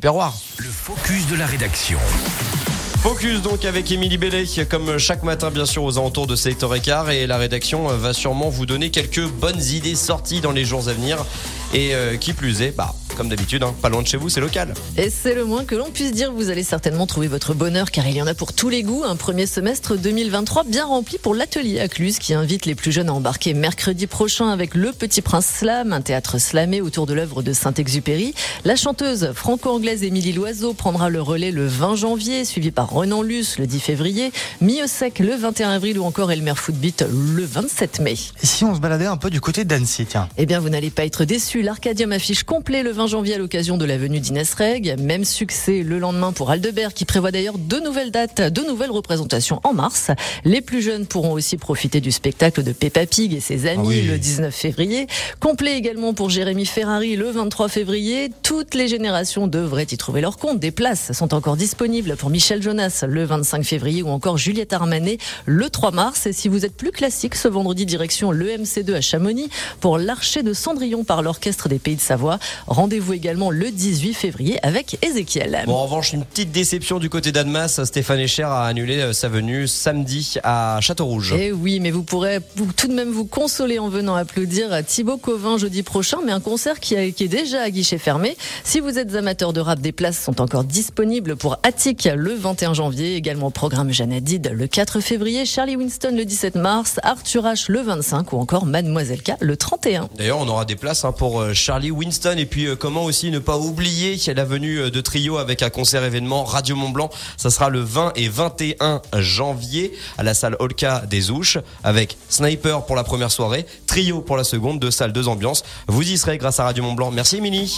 Perroir. Le focus de la rédaction. Focus donc avec Émilie Bellet, comme chaque matin bien sûr aux alentours de 7h15 et la rédaction va sûrement vous donner quelques bonnes idées sorties dans les jours à venir et euh, qui plus est, bah comme d'habitude, hein, pas loin de chez vous, c'est local. Et c'est le moins que l'on puisse dire. Vous allez certainement trouver votre bonheur car il y en a pour tous les goûts. Un premier semestre 2023 bien rempli pour l'atelier à Cluse qui invite les plus jeunes à embarquer mercredi prochain avec Le Petit Prince Slam, un théâtre slamé autour de l'œuvre de Saint-Exupéry. La chanteuse franco-anglaise Émilie Loiseau prendra le relais le 20 janvier, suivi par Renan Luce le 10 février, Sec le 21 avril ou encore Elmer Footbeat le 27 mai. Et si on se baladait un peu du côté d'Annecy, tiens? Eh bien, vous n'allez pas être déçus. L'Arcadium affiche complet le 20 janvier à l'occasion de la venue d'Inès Reg. Même succès le lendemain pour Aldebert qui prévoit d'ailleurs deux nouvelles dates, deux nouvelles représentations en mars. Les plus jeunes pourront aussi profiter du spectacle de Peppa Pig et ses amis le 19 février. Complet également pour Jérémy Ferrari le 23 février. Toutes les générations devraient y trouver leur compte. Des places sont encore disponibles pour Michel Jonas le 25 février ou encore Juliette Armanet le 3 mars. Et si vous êtes plus classique, ce vendredi direction l'EMC2 à Chamonix pour l'archer de Cendrillon par l'Orchestre des Pays de Savoie. Rendez-vous également le 18 février avec Ezekiel. Bon, en revanche, une petite déception du côté d'Annemasse. Stéphane Echer a annulé euh, sa venue samedi à Châteaurouge. Eh oui, mais vous pourrez tout de même vous consoler en venant applaudir Thibaut Covin jeudi prochain, mais un concert qui, est déjà à guichet fermé. Si vous êtes amateur de rap, des places sont encore disponibles pour Attic le 21 janvier, également au programme Janadid le 4 février, Charlie Winston le 17 mars, Arthur H le 25 ou encore Mademoiselle K le 31. D'ailleurs, on aura des places hein, pour euh, Charlie Winston et puis euh, comment aussi ne pas oublier la venue euh, de Trio avec un concert événement Radio Mont Blanc. Ça sera le 20 et 21 janvier à la salle Olka des Ouches avec Sniper pour la première soirée, Trio pour la seconde, deux salles, deux ambiances. Vous y serez grâce à Radio Mont Blanc. Merci Mini.